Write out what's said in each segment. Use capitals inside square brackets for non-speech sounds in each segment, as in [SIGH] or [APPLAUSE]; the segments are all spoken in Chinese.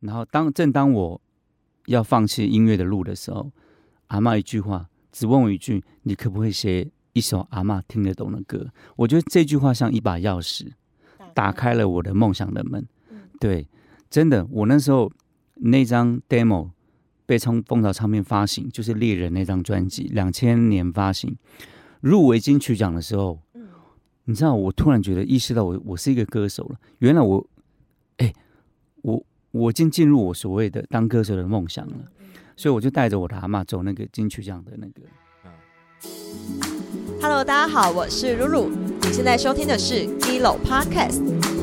然后当正当我要放弃音乐的路的时候，阿嬷一句话，只问我一句：“你可不可以写一首阿嬷听得懂的歌？”我觉得这句话像一把钥匙，打开了我的梦想的门。对，真的，我那时候那张 demo 被从蜂巢唱片发行，就是《猎人》那张专辑，两千年发行，入围金曲奖的时候，你知道，我突然觉得意识到我我是一个歌手了。原来我，哎，我我已经进入我所谓的当歌手的梦想了，所以我就带着我的阿妈走那个金曲奖的那个。Hello，大家好，我是露露，你现在收听的是 Gilo Podcast。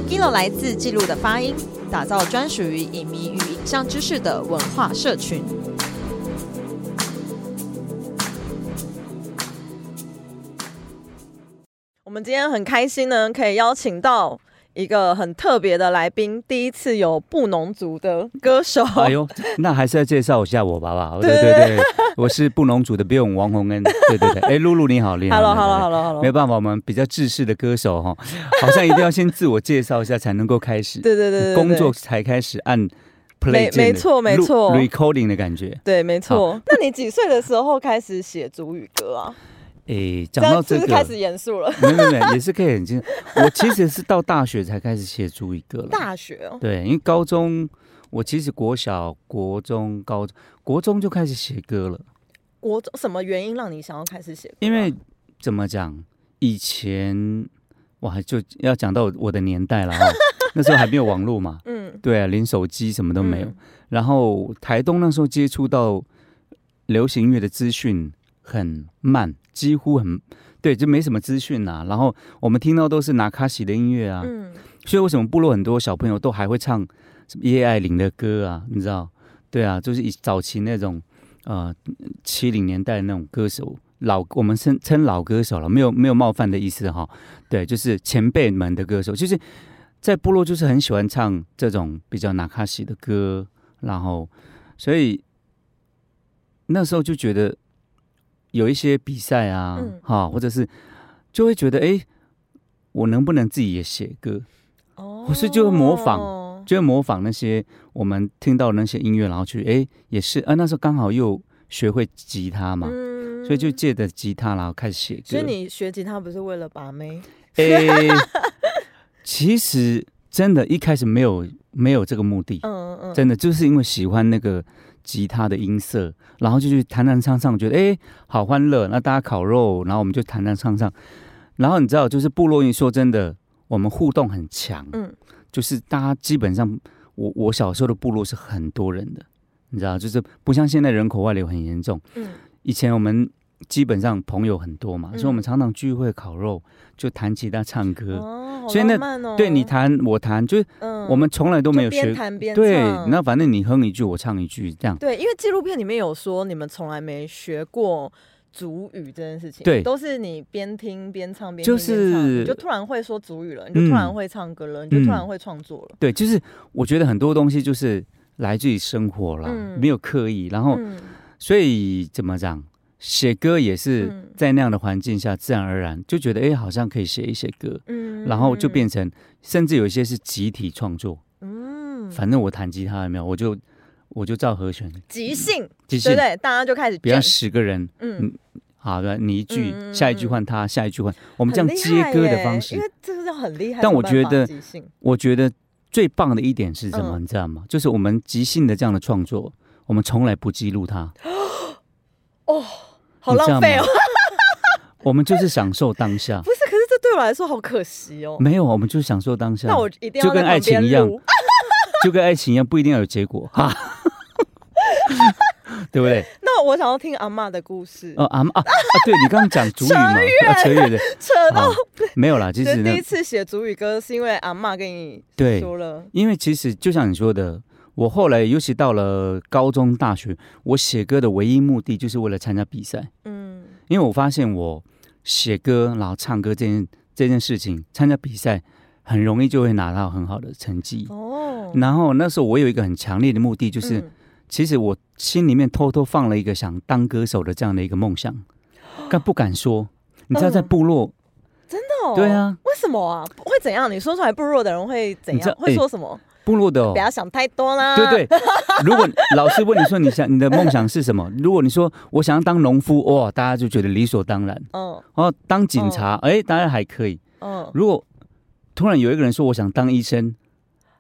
Gilo 来自记录的发音，打造专属于影迷与影像知识的文化社群。我们今天很开心呢，可以邀请到。一个很特别的来宾，第一次有布农族的歌手。哎呦，那还是要介绍一下我吧吧。[LAUGHS] 对对对，我是布农族的比勇王洪恩。[LAUGHS] 对对对，哎，露露你好，你好。Hello，Hello，Hello，Hello。没办法，我们比较制式的歌手哈，好像一定要先自我介绍一下才能够开始。[LAUGHS] 对对对，工作才开始按 play。没错没错，recording 的感觉。对，没错。那你几岁的时候开始写祖语歌啊？诶，讲到这个开始严肃了。没有没有，也是可以很轻。我其实是到大学才开始写出一个了。大学哦。对，因为高中我其实国小、国中、高中国中就开始写歌了。国中什么原因让你想要开始写？因为怎么讲，以前哇，就要讲到我的年代了哈。[LAUGHS] 那时候还没有网络嘛。嗯。对啊，连手机什么都没有。然后台东那时候接触到流行音乐的资讯很慢。几乎很对，就没什么资讯呐。然后我们听到都是拿卡西的音乐啊，嗯，所以为什么部落很多小朋友都还会唱什么叶爱玲的歌啊？你知道？对啊，就是以早期那种呃七零年代那种歌手，老我们称称老歌手了，没有没有冒犯的意思哈。对，就是前辈们的歌手，就是在部落就是很喜欢唱这种比较拿卡西的歌，然后所以那时候就觉得。有一些比赛啊，哈，或者是就会觉得，哎，我能不能自己也写歌？哦，或是就会模仿，就会模仿那些我们听到那些音乐，然后去，哎，也是，啊，那时候刚好又学会吉他嘛，所以就借着吉他，然后开始写歌。所以你学吉他不是为了把妹？哎，其实真的，一开始没有没有这个目的，嗯嗯嗯，真的就是因为喜欢那个。吉他的音色，然后就去弹弹唱唱，觉得哎好欢乐。那大家烤肉，然后我们就弹弹唱唱。然后你知道，就是部落，说真的，我们互动很强。嗯，就是大家基本上，我我小时候的部落是很多人的，你知道，就是不像现在人口外流很严重。嗯，以前我们基本上朋友很多嘛，所以我们常常聚会烤肉，就弹吉他唱歌。哦所以那对你弹我弹，就是我们从来都没有学。对，那反正你哼一句，我唱一句，这样。对，因为纪录片里面有说，你们从来没学过主语这件事情。对，都是你边听边唱边就是就突然会说主语了，你就突然会唱歌了，你就突然会创作了。对，就是我觉得很多东西就是来自于生活了，没有刻意。然后，所以怎么讲？写歌也是在那样的环境下，自然而然就觉得，哎，好像可以写一写歌，嗯，然后就变成，甚至有一些是集体创作，嗯，反正我弹吉他有没有，我就我就照和弦，即兴，即兴，对对？大家就开始，比如十个人，嗯，好的，你一句，下一句换他，下一句换，我们这样接歌的方式，因为这个是很厉害。但我觉得，我觉得最棒的一点是什么？你知道吗？就是我们即兴的这样的创作，我们从来不记录它。哦。好浪费哦！[LAUGHS] 我们就是享受当下。不是，可是这对我来说好可惜哦。没有，我们就是享受当下。那我一定要就跟爱情一样，[LAUGHS] 就跟爱情一样，不一定要有结果哈。[LAUGHS] 对不对？那我想要听阿妈的故事。哦，阿妈啊，对你刚刚讲主语嘛，扯远的，扯到没有啦。其实第一次写主语歌是因为阿妈跟你说了，因为其实就像你说的。我后来，尤其到了高中、大学，我写歌的唯一目的就是为了参加比赛。嗯，因为我发现我写歌然后唱歌这件这件事情，参加比赛很容易就会拿到很好的成绩。哦，然后那时候我有一个很强烈的目的，就是其实我心里面偷偷放了一个想当歌手的这样的一个梦想，[GASPS] 但不敢说。你知道，在部落真的？对啊，为什么啊？会怎样？你说出来，部落的人会怎样？会说什么？部落的哦不。要想太多啦。对对，如果老师问你说你想你的梦想是什么，[LAUGHS] 如果你说我想要当农夫，哇，大家就觉得理所当然。嗯哦，当警察，哎、当然还可以。嗯，如果突然有一个人说我想当医生，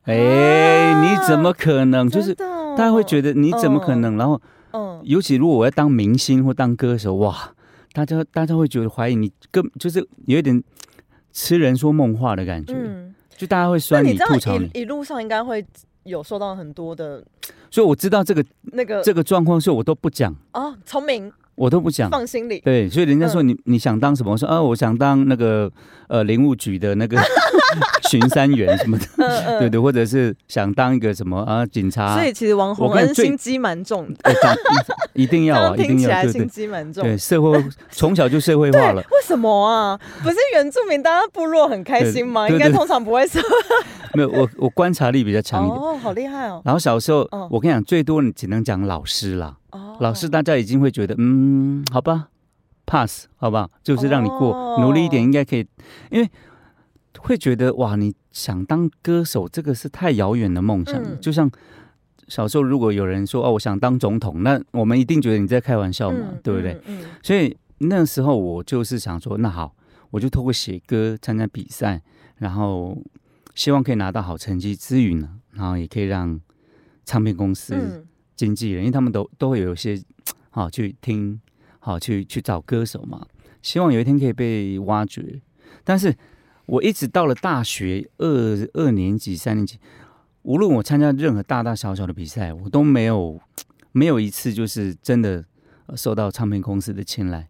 哎、啊你怎么可能？就是大家会觉得你怎么可能？然后，嗯尤其如果我要当明星或当歌手，哇，大家大家会觉得怀疑你，根就是有一点痴人说梦话的感觉，嗯，就大家会酸你、吐槽你。一一路上应该会有受到很多的所以我知道这个那个这个状况，所以我都不讲，哦，聪明我都不讲。放心里。对，所以人家说嗯你、你想当什么？我说啊，我想当那个呃林务局的那个 [LAUGHS] 巡山员什么的，嗯嗯对对，或者是想当一个什么啊警察，所以其实王洪我跟你最恩心机蛮重的，一定要啊，[LAUGHS] 一定要，心机蛮重。对，社会 [LAUGHS] 从小就社会化了。为什么啊？不是原住民大家部落很开心吗？应该通常不会说没有，我我观察力比较强一点。哦，好厉害哦。然后小时候，嗯我跟你讲，最多你只能讲老师啦。哦老师大家已经会觉得，嗯，好吧，pass，好不好？就是让你过，哦努力一点应该可以，因为会觉得哇，你想当歌手，这个是太遥远的梦想就像小时候，如果有人说哦，我想当总统，那我们一定觉得你在开玩笑嘛，嗯对不对？？所以那时候我就是想说，那好，我就透过写歌参加比赛，然后希望可以拿到好成绩之余呢，然后也可以让唱片公司、嗯经纪人，因为他们都都会有一些好去听，好去去找歌手嘛，希望有一天可以被挖掘。但是我一直到了大学二二年级、三年级，无论我参加任何大大小小的比赛，我都没有 [TSK] 没有一次就是真的呃受到唱片公司的青睐。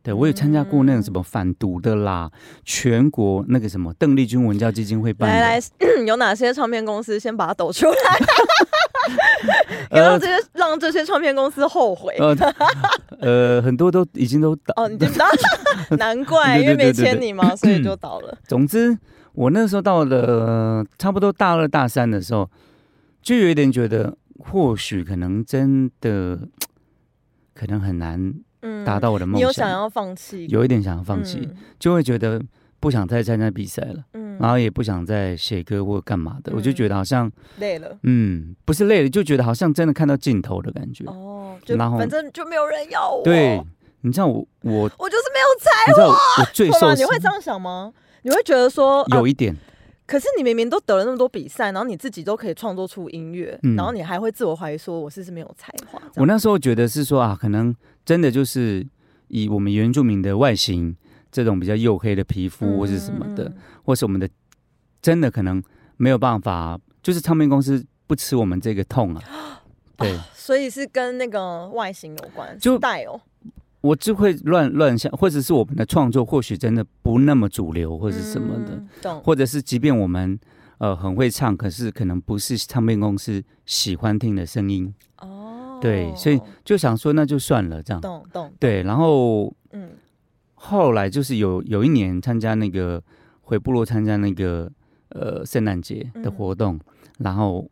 对我有参加过那种什么反毒的啦，全国那个什么邓丽君文教基金会办的，来来，[CLEARS THROAT] 有哪些唱片公司？先把它抖出来，[LAUGHS] [LAUGHS] 让呃这些让这些唱片公司后悔。呃 [LAUGHS] 呃，很多都已经都倒。哦，你知道，[LAUGHS] 难怪，因为没签你嘛，所以就倒了。总之，我那时候到了、呃差不多大二大三的时候，就有一点觉得，或许可能真的 [TSK] 可能很难嗯，达到我的梦想，你有想要放弃？有一点想要放弃，就会觉得不想再参加比赛了，嗯，然后也不想再写歌或干嘛的，嗯我就觉得好像累了。嗯，不是累了，就觉得好像真的看到尽头的感觉。哦，就然后反正就没有人要我。对，你知道我我我就是没有才你知道我我最华。受你会这样想吗？你会觉得说，啊有一点，可是你明明都得了那么多比赛，然后你自己都可以创作出音乐，嗯然后你还会自我怀疑说我是不是没有才华？我那时候觉得是说啊，可能真的就是以我们原住民的外形，这种比较黝黑的皮肤或是什么的，嗯嗯。或是我们的真的可能没有办法，就是唱片公司不吃我们这个痛啊。[GASPS] 对，所以是跟那个外形有关，就带哦，我就会乱乱想，或者是我们的创作或许真的不那么主流，或者是什么的。或者是即便我们呃很会唱，可是可能不是唱片公司喜欢听的声音，哦，对所以就想说那就算了这样。懂懂，对，然后嗯后来就是有有一年参加那个回部落参加那个呃圣诞节的活动，然后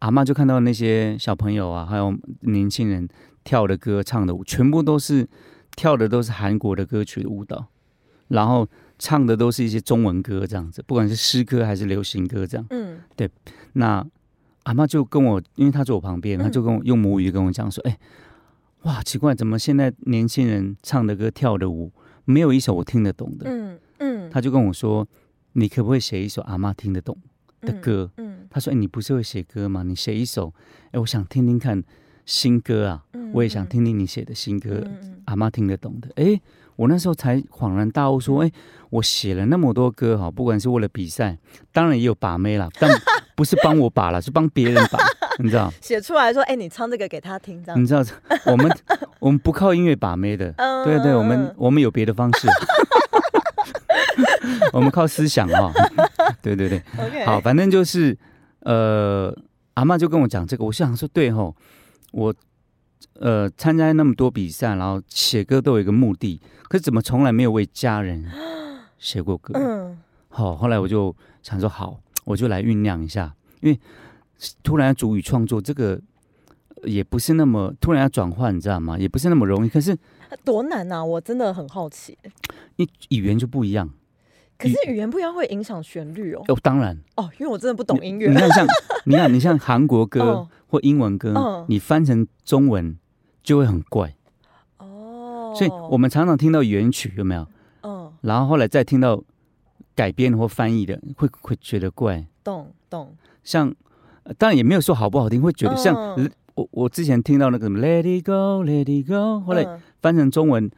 阿妈就看到那些小朋友啊，还有年轻人跳的歌、唱的舞，全部都是跳的都是韩国的歌曲的舞蹈，然后唱的都是一些中文歌这样子，不管是诗歌还是流行歌这样。嗯对那阿妈就跟我，因为她坐我旁边，她就跟我用母语跟我讲说：“哎、哇，奇怪，怎么现在年轻人唱的歌、跳的舞，没有一首我听得懂的？”嗯嗯，他就跟我说：“你可不可以写一首阿妈听得懂的歌？”嗯，他说：“哎、你不是会写歌吗？你写一首，哎、我想听听看新歌啊，嗯我也想，听听你写的新歌，阿妈听得懂的。”哎，我那时候才恍然大悟，嗯说：“哎、我写了那么多歌哈，不管是为了比赛，当然也有把妹啦，但不是帮我把了，是帮别人把，你知道？写出来说，哎，你唱这个给他听，这样。你，知道，我们 [LAUGHS] 我们不靠音乐把妹的，嗯。对对，我们我们有别的方式，[LAUGHS] 我们靠思想哈、[LAUGHS] 对对对。好，反正就是呃，阿妈就跟我讲这个，我想说对吼，我呃参加那么多比赛，然后写歌都有一个目的，可是怎么从来没有为家人 [GASPS] 写过歌？嗯。好，后来我就想说好，我就来酝酿一下，因为突然要主语创作这个。呃也不是那么突然要转换，你知道吗？也不是那么容易。可是多难呐！我真的很好奇，你语言就不一样，可是语言不一样会影响旋律哦。哦，当然哦，因为我真的不懂音乐。你看像你看你像韩国歌 [LAUGHS] 或英文歌，你翻成中文就会很怪哦。所以我们常常听到原曲有没有？嗯。然后后来再听到改编或翻译的，会会觉得怪。懂懂。像当然也没有说好不好听，会觉得像我我之前听到那个什么 Let It Go Let It Go，后来。翻成中文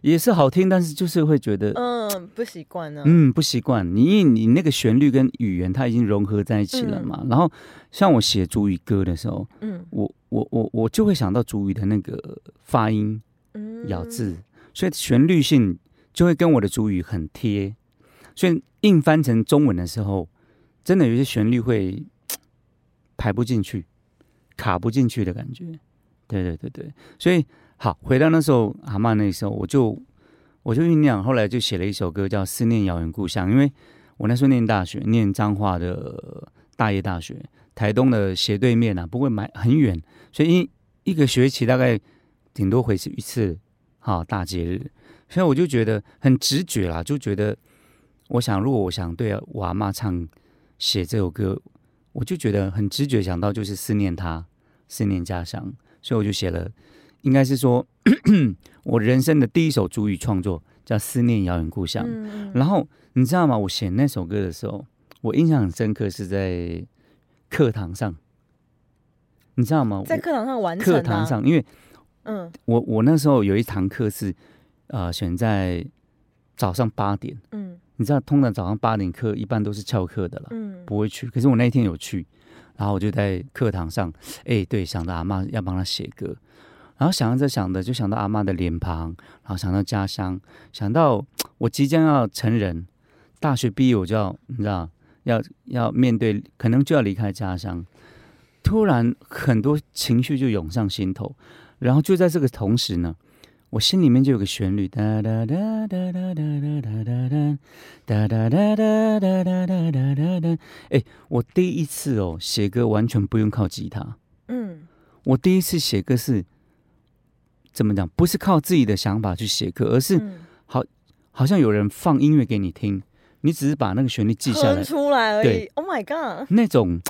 也是好听，但是就是会觉得嗯不习惯呢。嗯，不习惯。你因为你那个旋律跟语言它已经融合在一起了嘛。然后像我写主语歌的时候，嗯，我我我我就会想到主语的那个发音、咬字，所以旋律性就会跟我的主语很贴。所以硬翻成中文的时候，真的有些旋律会排不进去、卡不进去的感觉。对对对对，所以。好，回到那时候阿妈那时候，我就我就酝酿，后来就写了一首歌叫《思念遥远故乡》，因为我那时候念大学，念彰化的大业大学，台东的斜对面啊，不会买很远，所以一一个学期大概顶多回去一次，好大节日，所以我就觉得很直觉啦，就觉得我想，如果我想对我阿妈唱写这首歌，我就觉得很直觉想到就是思念他，思念家乡，所以我就写了。应该是说，[CLEARS THROAT] 我人生的第一首主语创作叫《思念遥远故乡》。然后你知道吗？我写那首歌的时候，我印象很深刻，是在课堂上。你知道吗？在课堂上完成。课堂上，因为嗯，我我那时候有一堂课是呃选在早上八点。嗯，你知道，通常早上八点课一般都是翘课的了，嗯，不会去。可是我那一天有去，然后我就在课堂上，哎，对，想到阿妈要帮他写歌。然后想着想着，就想到阿妈的脸庞，然后想到家乡，想到我即将要成人，大学毕业我就要，你知道，要要面对，可能就要离开家乡。突然很多情绪就涌上心头，然后就在这个同时呢，我心里面就有个旋律，哒哒哒哒哒哒哒哒哒哒哒哒哒哒哒哒哒哒。哎，我第一次哦写歌完全不用靠吉他，嗯，我第一次写歌是。怎么讲？不是靠自己的想法去写歌，而是好，好像有人放音乐给你听，你只是把那个旋律记下来出来而已。Oh my god！那种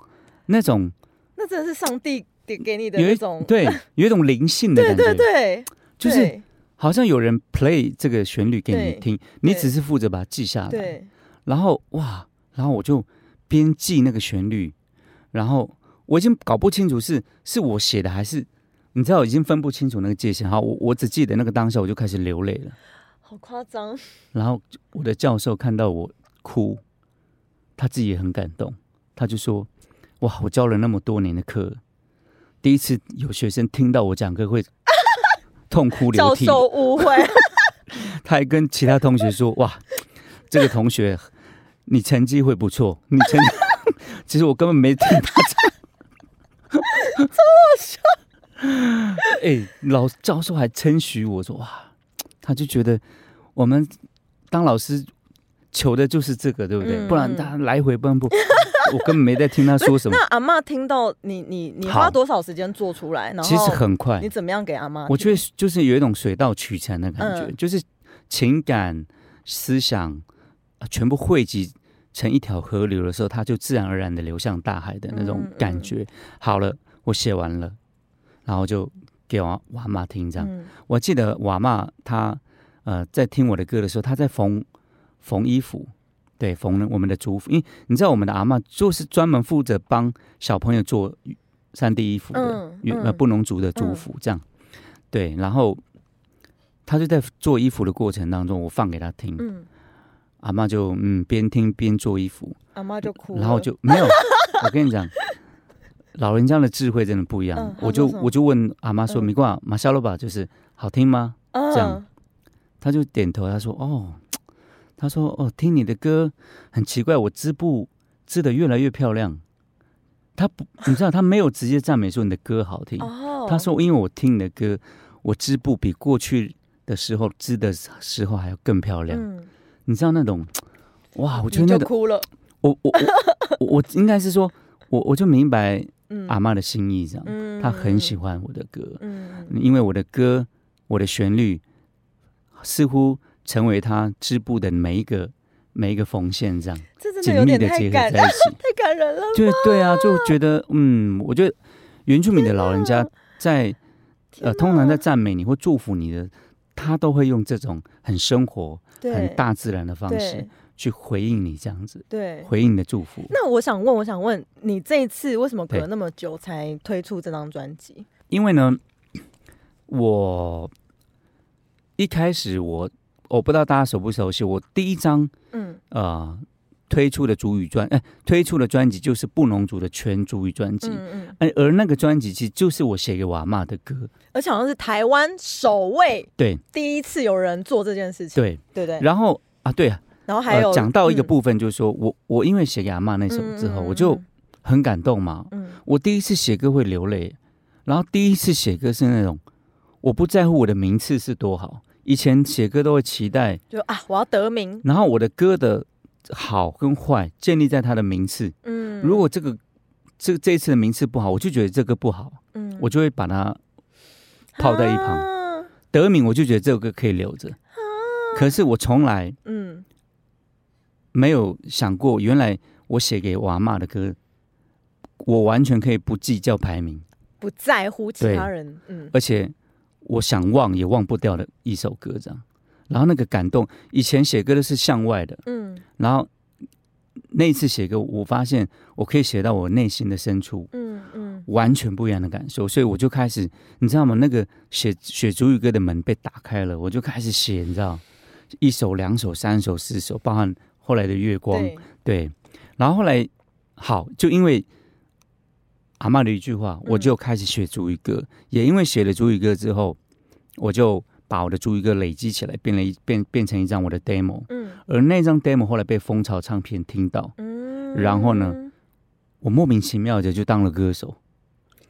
那种，那真的是上帝点给你的那种，对，有一种灵性的感觉。[LAUGHS] 对对对，就是好像有人 play 这个旋律给你听，你只是负责把它记下来。对，然后哇，然后我就边记那个旋律，然后我已经搞不清楚是是我写的还是。你知道，已经分不清楚那个界限。好，我我只记得那个当下，我就开始流泪了，好夸张。然后我的教授看到我哭，他自己也很感动，他就说：“哇，我教了那么多年的课，第一次有学生听到我讲课会痛哭流涕。”教授误会，[LAUGHS] 他还跟其他同学说：“哇，这个同学你成绩会不错。”你成，[LAUGHS] 其实我根本没听他讲，这么笑。哎，老教授还称许我说：“哇，他就觉得我们当老师求的就是这个，对不对？不然他来回奔波，[LAUGHS] 我根本没在听他说什么。”那阿妈听到你，你你花多少时间做出来？然后其实很快。你怎么样给阿妈？我觉得就是有一种水到渠成的感觉，就是情感、思想全部汇集成一条河流的时候，它就自然而然的流向大海的那种感觉。好了，我写完了。然后就给我我妈听这样，我记得我妈她呃在听我的歌的时候，她在缝缝衣服，对，缝我们的族服，因为你知道我们的阿妈就是专门负责帮小朋友做三 D 衣服的，呃布农族的族服这样，对，然后他就在做衣服的过程当中，我放给他听，阿妈就嗯边听边做衣服，阿妈就哭，然后就没有，我跟你讲。老人家的智慧真的不一样，我就我就问阿妈说：“米挂马夏罗吧，就是好听吗？”这样，他就点头，他说：“哦，他说哦，听你的歌很奇怪，我织布织的越来越漂亮。”他不，你知道他没有直接赞美说你的歌好听，他说：“因为我听你的歌，我织布比过去的时候织的时候还要更漂亮。”你知道那种哇，我觉得那哭了。我我我我应该是说，我我就明白。阿妈的心意这样，他很喜欢我的歌，因为我的歌，我的旋律似乎成为他织布的每一个每一个缝线这样这真的有点太感在一 [LAUGHS] 起，太感人了。就对啊，就觉得嗯，我觉得原住民的老人家在呃，通常在赞美你或祝福你的，他都会用这种很生活、很大自然的方式去回应你，这样子，对，回应你的祝福。那我想问，我想问你，这一次为什么隔那么久才推出这张专辑？因为呢，我一开始我。我不知道大家熟不熟悉，我第一张，嗯，呃，推出的主语专，哎，推出的专辑就是布农族的全主语专辑，嗯嗯，而而那个专辑其实就是我写给我阿妈的歌，而且好像是台湾首位，对，第一次有人做这件事情，对，对对，然后啊，对啊，然后还有讲到一个部分，就是说我我因为写给阿妈那首之后，我就很感动嘛，嗯，我第一次写歌会流泪，然后第一次写歌是那种我不在乎我的名次是多好。以前写歌都会期待，就啊，我要得名。然后我的歌的好跟坏建立在他的名次。嗯，如果这个这这一次的名次不好，我就觉得这个不好。嗯，我就会把它抛在一旁。得名我就觉得这首歌可以留着。可是我从来嗯没有想过，原来我写给娃妈的歌，我完全可以不计较排名，不在乎其他人。嗯，而且。我想忘也忘不掉的一首歌，这样，然后那个感动，以前写歌都是向外的，嗯，然后那一次写歌，我发现我可以写到我内心的深处，嗯嗯，完全不一样的感受，所以我就开始，你知道吗？那个写写主语歌的门被打开了，我就开始写，你知道，一首、两首、三首、四首，包含后来的月光，对，然后后来好，就因为。阿妈的一句话，我就开始学主语歌。也因为写了主语歌之后，我就把我的主语歌累积起来，变了一变变成一张我的 demo。嗯，而那张 demo 后来被蜂巢唱片听到。嗯，然后呢，我莫名其妙的就当了歌手。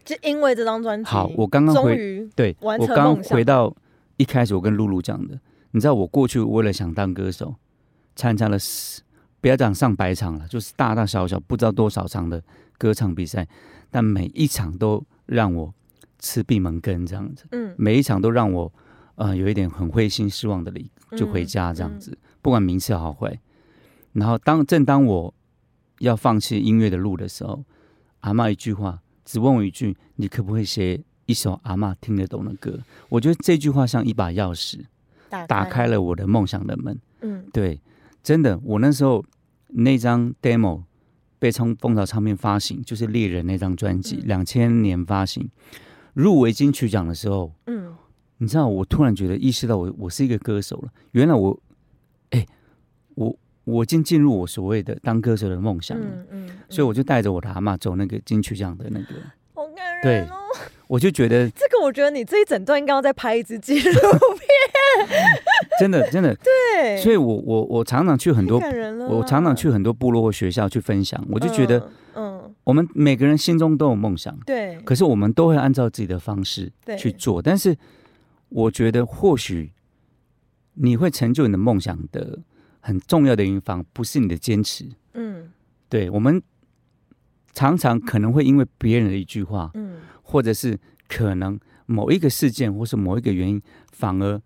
就因为这张专辑，好，我刚刚回对，我刚刚回到一开始我跟露露讲的，你知道我过去为了想当歌手，参加了不要讲上百场了，就是大大小小不知道多少场的歌唱比赛。但每一场都让我吃闭门羹这样子，嗯，每一场都让我呃有一点很灰心失望的离就回家这样子，不管名次好坏。然后当正当我要放弃音乐的路的时候，阿妈一句话只问我一句：“你可不可以写一首阿妈听得懂的歌？”我觉得这句话像一把钥匙，打开了我的梦想的门。嗯，对，真的，我那时候那张 demo。被从蜂巢唱片发行，就是《猎人》那张专辑，两千年发行，入围金曲奖的时候，嗯，你知道，我突然觉得意识到，我我是一个歌手了。原来我，哎，我我已经进入我所谓的当歌手的梦想了。嗯嗯，所以我就带着我的阿妈走那个金曲奖的那个，好感人哦。我就觉得 [LAUGHS] 这个，我觉得你这一整段应该要再拍一支纪录片。[LAUGHS] 真的，真的，[LAUGHS] 对。所以，我我我常常去很多，我常常去很多部落或学校去分享。我就觉得，嗯，我们每个人心中都有梦想，对。可是，我们都会按照自己的方式去做。但是，我觉得或许你会成就你的梦想的很重要的一方，不是你的坚持。嗯，对。我们常常可能会因为别人的一句话，嗯。或者是可能某一个事件，或是某一个原因，反而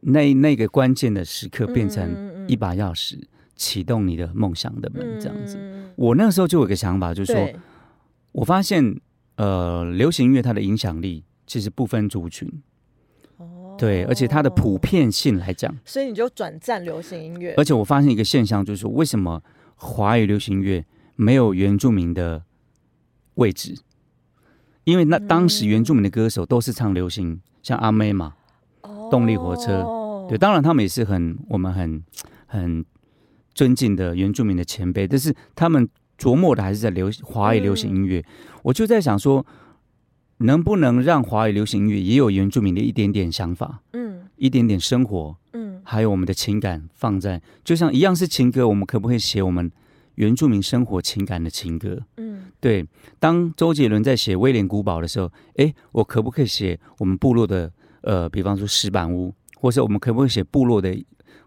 那那个关键的时刻变成一把钥匙，启动你的梦想的门，这样子。我那个时候就有个想法，就是说，我发现，呃，流行音乐它的影响力其实不分族群，哦，对，而且它的普遍性来讲，所以你就转战流行音乐。而且我发现一个现象，就是说，为什么华语流行音乐没有原住民的位置？因为那当时原住民的歌手都是唱流行，像阿妹嘛，动力火车，对，当然他们也是很我们很很尊敬的原住民的前辈，但是他们琢磨的还是在流华语流行音乐。我就在想说，能不能让华语流行音乐也有原住民的一点点想法，嗯，一点点生活，嗯，还有我们的情感放在，就像一样是情歌，我们可不可以写我们？原住民生活情感的情歌，嗯，对。当周杰伦在写《威廉古堡》的时候，哎，我可不可以写我们部落的，呃，比方说石板屋，或者我们可不可以写部落的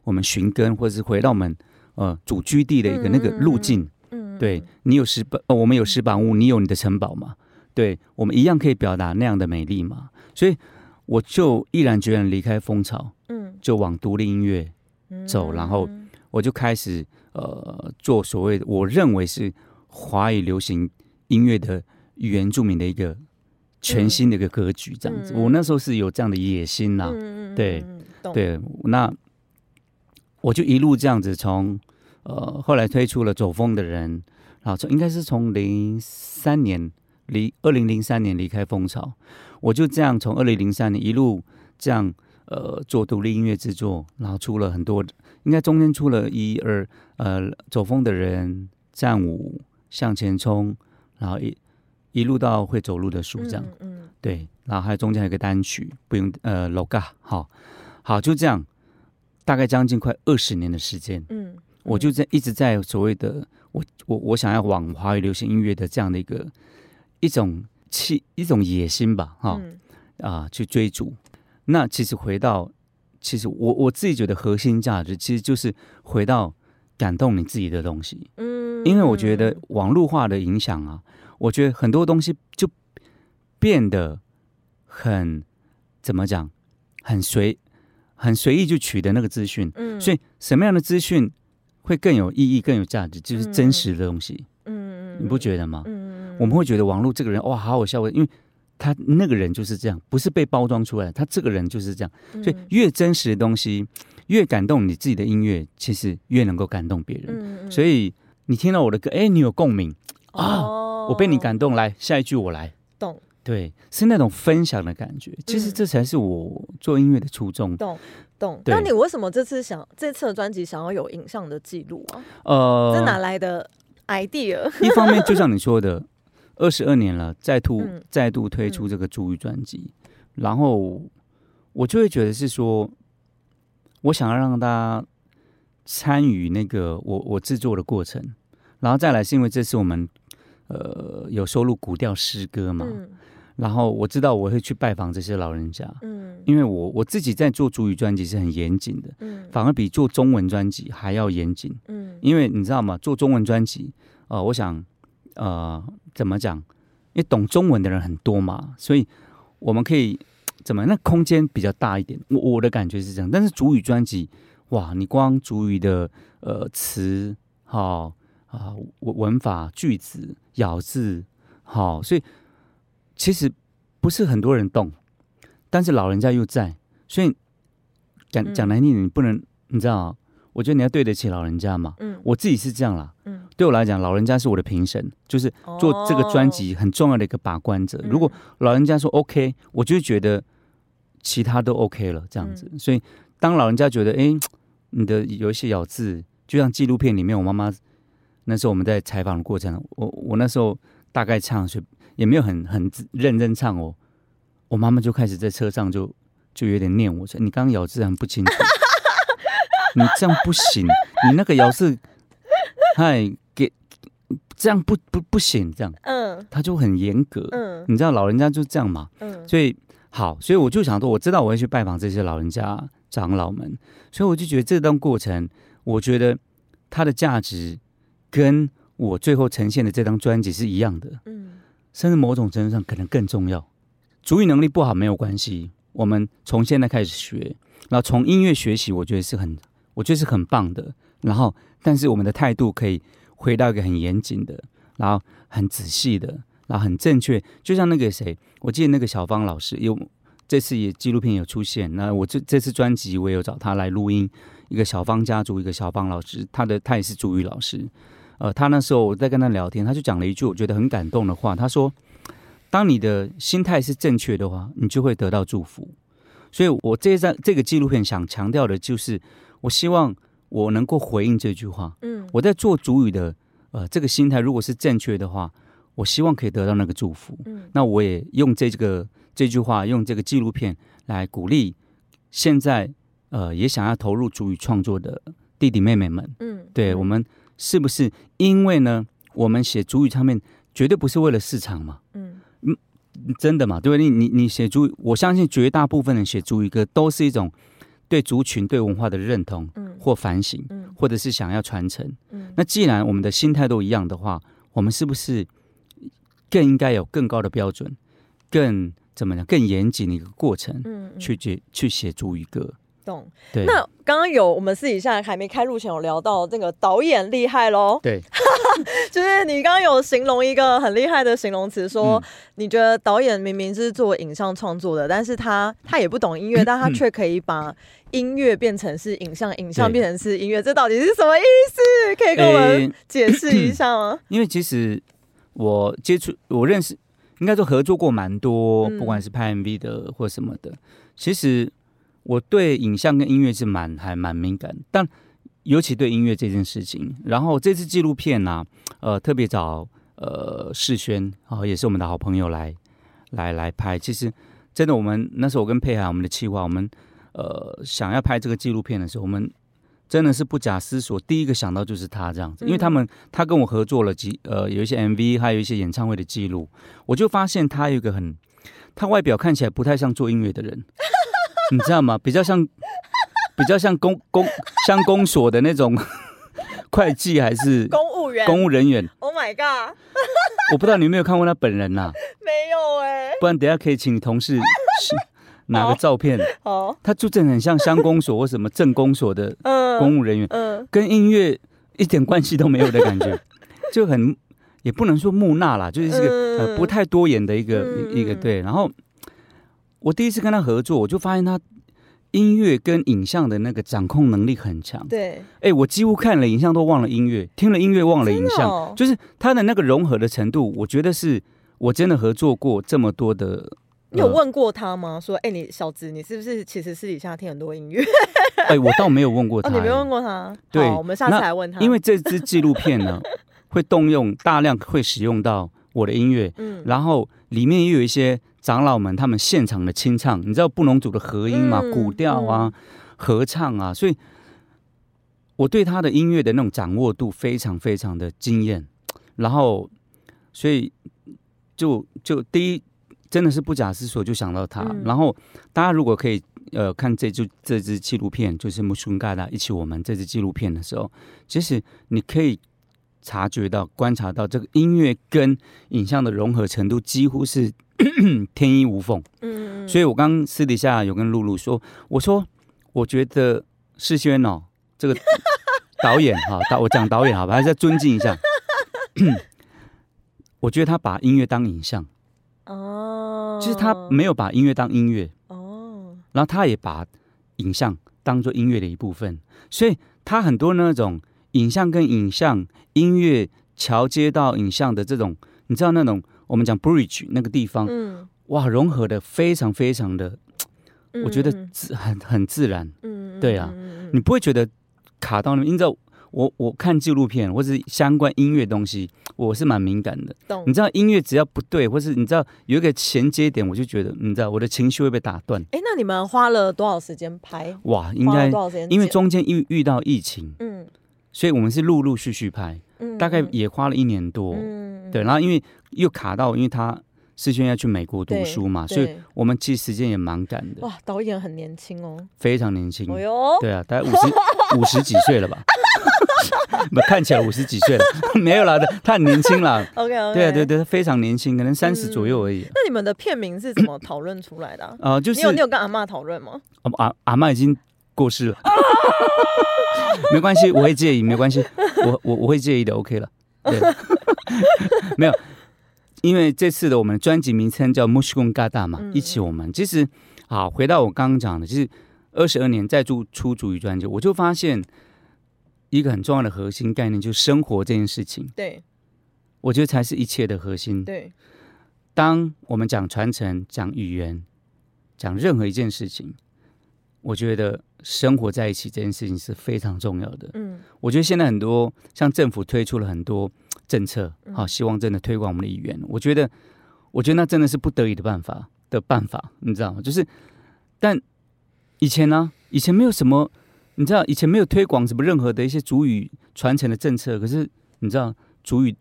我们寻根，或者是回到我们呃主居地的一个那个路径？嗯，对你有石板，我们有石板屋，你有你的城堡嘛？对，我们一样可以表达那样的美丽嘛？所以我就毅然决然离开蜂巢，嗯，就往独立音乐走，然后。我就开始呃做所谓的我认为是华语流行音乐的原住民的一个全新的一个格局，这样子。我那时候是有这样的野心呐，对对，那我就一路这样子从呃后来推出了走风的人，然后从应该是从零三年离二零零三年离开蜂巢，我就这样从二零零三年一路这样。呃，做独立音乐制作，然后出了很多，应该中间出了一二，呃，走风的人、战舞、向前冲，然后一一路到会走路的树这样，嗯，对，然后还有中间有个单曲，不用呃，loga，好，好，就这样，大概将近快二十年的时间，嗯，我就在一直在所谓的我我我想要往华语流行音乐的这样的一个一种气一种野心吧，哈，啊，去追逐。那其实回到，其实我我自己觉得核心价值其实就是回到感动你自己的东西。嗯，因为我觉得网络化的影响啊，我觉得很多东西就变得很怎么讲，很随很随意就取得那个资讯。嗯，所以什么样的资讯会更有意义、更有价值，就是真实的东西。嗯嗯，你不觉得吗？嗯嗯，我们会觉得网络这个人哇，好好笑，因为。他那个人就是这样，不是被包装出来。他这个人就是这样，所以越真实的东西，越感动你自己的音乐，其实越能够感动别人。所以你听到我的歌，哎，你有共鸣啊，我被你感动。来，下一句我来。懂。对，是那种分享的感觉。其实这才是我做音乐的初衷。懂懂。那你为什么这次想这次的专辑想要有影像的记录啊？呃，这哪来的 idea？一方面，就像你说的。二十二年了，再度再度推出这个主语专辑，然后我就会觉得是说，我想要让大家参与那个我我制作的过程，然后再来是因为这次我们呃有收录古调诗歌嘛，然后我知道我会去拜访这些老人家，嗯，因为我我自己在做主语专辑是很严谨的，嗯，反而比做中文专辑还要严谨，嗯，因为你知道吗？做中文专辑，呃，我想。呃，怎么讲？因为懂中文的人很多嘛，所以我们可以怎么？那空间比较大一点。我我的感觉是这样。但是主语专辑，哇，你光主语的呃词，好啊文文法句子咬字，好，所以其实不是很多人懂，但是老人家又在，所以讲讲难听点，你不能，你知道。我觉得你要对得起老人家嘛，嗯，我自己是这样啦，嗯，对我来讲，老人家是我的评审，就是做这个专辑很重要的一个把关者。如果老人家说 OK，我就觉得其他都 OK 了，这样子。所以当老人家觉得，哎，你的有一些咬字，就像纪录片里面，我妈妈那时候我们在采访的过程，我我那时候大概唱，是也没有很很认真唱哦，我妈妈就开始在车上就就有点念我说，你刚刚咬字很不清楚。你这样不行，你那个咬字，嗨，给这样不不不行，这样，嗯，他就很严格，嗯，你知道老人家就这样嘛，嗯，所以好，所以我就想说，我知道我会去拜访这些老人家长老们，所以我就觉得这段过程，我觉得它的价值跟我最后呈现的这张专辑是一样的，嗯，甚至某种程度上可能更重要。主语能力不好没有关系，我们从现在开始学，然后从音乐学习，我觉得是很。我觉得是很棒的，然后，但是我们的态度可以回到一个很严谨的，然后很仔细的，然后很正确。就像那个谁，我记得那个小芳老师，有这次也纪录片有出现。那我这这次专辑我也有找他来录音，一个小芳家族，一个小芳老师，他的他也是主语老师。呃，他那时候我在跟他聊天，他就讲了一句我觉得很感动的话，他说：“当你的心态是正确的话，你就会得到祝福。”所以，我这张这个纪录片想强调的就是。我希望我能够回应这句话。嗯，我在做主语的，呃，这个心态如果是正确的话，我希望可以得到那个祝福。嗯，那我也用这个这句话，用这个纪录片来鼓励现在呃也想要投入主语创作的弟弟妹妹们。嗯，对我们是不是因为呢？我们写主语唱片绝对不是为了市场嘛。嗯嗯，真的嘛？对不对？你你你写主语，我相信绝大部分人写主语歌都是一种。对族群、对文化的认同，嗯，或反省，嗯，或者是想要传承，嗯，那既然我们的心态都一样的话，我们是不是更应该有更高的标准，更怎么讲，更严谨的一个过程，嗯，去去去写主语歌，懂。对，那刚刚有我们私底下还没开录前有聊到那个导演厉害喽。对，[LAUGHS] 就是你刚刚有形容一个很厉害的形容词，说你觉得导演明明是做影像创作的，但是他他也不懂音乐，但他 [CLEARS THROAT] 却可以把音乐变成是影像，影像变成是音乐，这到底是什么意思？可以跟我们解释一下吗？[CLEARS THROAT] 因为其实我接触我认识，应该说合作过蛮多，不管是拍 MV 的或什么的，其实。我对影像跟音乐是蛮还蛮敏感，但尤其对音乐这件事情。然后这次纪录片呢，呃，特别找呃世轩啊，也是我们的好朋友来来来拍。其实真的，我们那时候我跟佩涵我们的计划，我们呃想要拍这个纪录片的时候，我们真的是不假思索，第一个想到就是他这样子，因为他们他跟我合作了几呃有一些 MV，还有一些演唱会的记录，我就发现他有一个很，他外表看起来不太像做音乐的人。你知道吗？比较像，比较像公公像公所的那种 [LAUGHS] 会计，还是公务员？公务人员？Oh my god！[LAUGHS] 我不知道你有没有看过他本人呐？没有哎。不然等下可以请你同事 [LAUGHS] 拿个照片。哦。他就真的很像乡公所或什么镇公所的公务人员，嗯，跟音乐一点关系都没有的感觉，就很也不能说木讷啦，就是一个不太多言的一个一个对，然后。我第一次跟他合作，我就发现他音乐跟影像的那个掌控能力很强。对，哎，我几乎看了影像都忘了音乐，听了音乐忘了影像，就是他的那个融合的程度，我觉得是我真的合作过这么多的。你有问过他吗？说，哎，你小子，你是不是其实私底下听很多音乐？哎，我倒没有问过 [LAUGHS] 他。你没问过他？对，我们下次来问他。因为这支纪录片呢，[LAUGHS] 会动用大量会使用到我的音乐，嗯，然后里面也有一些。长老们他们现场的清唱，你知道布农族的和音嘛？古调啊，合唱啊，所以我对他的音乐的那种掌握度非常非常的惊艳。然后，所以就就第一，真的是不假思索就想到他。然后大家如果可以呃看这支这支纪录片，就是木苏嘎达一起我们这支纪录片的时候，其实你可以察觉到、观察到这个音乐跟影像的融合程度几乎是。[COUGHS] 天衣无缝，嗯，所以我刚私底下有跟露露说，我说我觉得世轩哦，这个 [LAUGHS] 导演哈导我讲导演好吧，还是要尊敬一下。[COUGHS] 我觉得他把音乐当影像。哦，就是他没有把音乐当音乐。哦，然后他也把影像当做音乐的一部分，所以他很多那种影像跟影像音乐桥接到影像的这种，你知道那种。我们讲 bridge 那个地方，嗯，哇，融合的非常非常的，我觉得自很很自然，嗯，对啊，你不会觉得卡到那，你知道，我我看纪录片或是相关音乐东西，我是蛮敏感的，你知道音乐只要不对，或是你知道有一个衔接点，我就觉得，你知道我的情绪会被打断。哎，那你们花了多少时间拍？哇，应该？因为中间遇遇到疫情，嗯，所以我们是陆陆续续拍，嗯，大概也花了一年多，嗯，对，然后因为。又卡到，因为他世轩要去美国读书嘛，所以我们其实时间也蛮赶的。哇，导演很年轻哦，非常年轻。哎呦，对啊，大概五十 [LAUGHS] 五十几岁了吧？[LAUGHS] 不，看起来五十几岁了，[LAUGHS] 没有啦的，他很年轻啦。OK 对啊对对，非常年轻，可能三十左右而已。那你们的片名是怎么讨论出来的？啊，就是你有你有跟阿妈讨论吗？阿阿妈已经过世了，没关系，我会介意，没关系，我我我会介意的，OK 了。对，[LAUGHS] 没有。因为这次的我们专辑名称叫《木须公嘎大》嘛，一起我们其实好回到我刚刚讲的，就是二十二年再出出主语专辑，我就发现一个很重要的核心概念，就是生活这件事情。对，我觉得才是一切的核心。对，当我们讲传承、讲语言、讲任何一件事情，我觉得生活在一起这件事情是非常重要的。嗯，我觉得现在很多像政府推出了很多。政策好，希望真的推广我们的语言。我觉得，我觉得那真的是不得已的办法的办法，你知道吗？就是，但以前呢，以前没有什么，你知道，以前没有推广什么任何的一些主语传承的政策。可是你知道，主语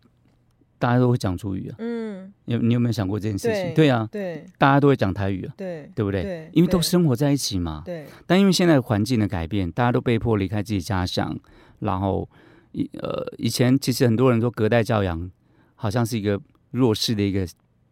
大家都会讲主语啊。嗯，你你有没有想过这件事情？对啊，对，大家都会讲台语啊。对，对不对？对，因为都生活在一起嘛。对。但因为现在环境的改变，大家都被迫离开自己家乡，然后。以呃，以前其实很多人说隔代教养好像是一个弱势的一个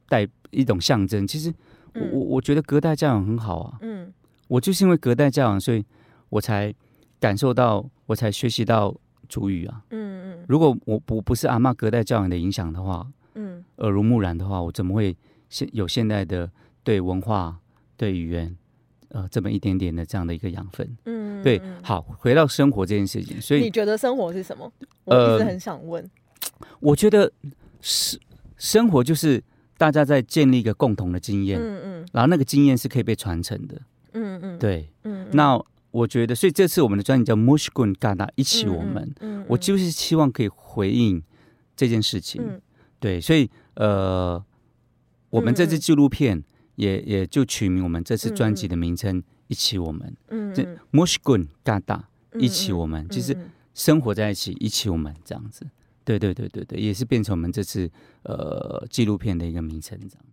代一种象征。其实我我我觉得隔代教养很好啊。嗯，我就是因为隔代教养，所以我才感受到，我才学习到主语啊。嗯嗯。如果我不不是阿妈隔代教养的影响的话，嗯，耳濡目染的话，我怎么会现有现在的对文化、对语言，呃，这么一点点的这样的一个养分？嗯，对。好，回到生活这件事情，所以你觉得生活是什么？我一直很想问。我觉得是生活就是大家在建立一个共同的经验，嗯嗯，然后那个经验是可以被传承的。嗯嗯，对，嗯，那我觉得，所以这次我们的专辑叫 Mushgun Gada，一起我们，嗯，我就是希望可以回应这件事情，对，所以呃，我们这次纪录片也也就取名我们这次专辑的名称一起我们，嗯，这 Mushgun Gada，一起我们，就是生活在一起，一起我们这样子，对对对对对，也是变成我们这次呃纪录片的一个名称这样。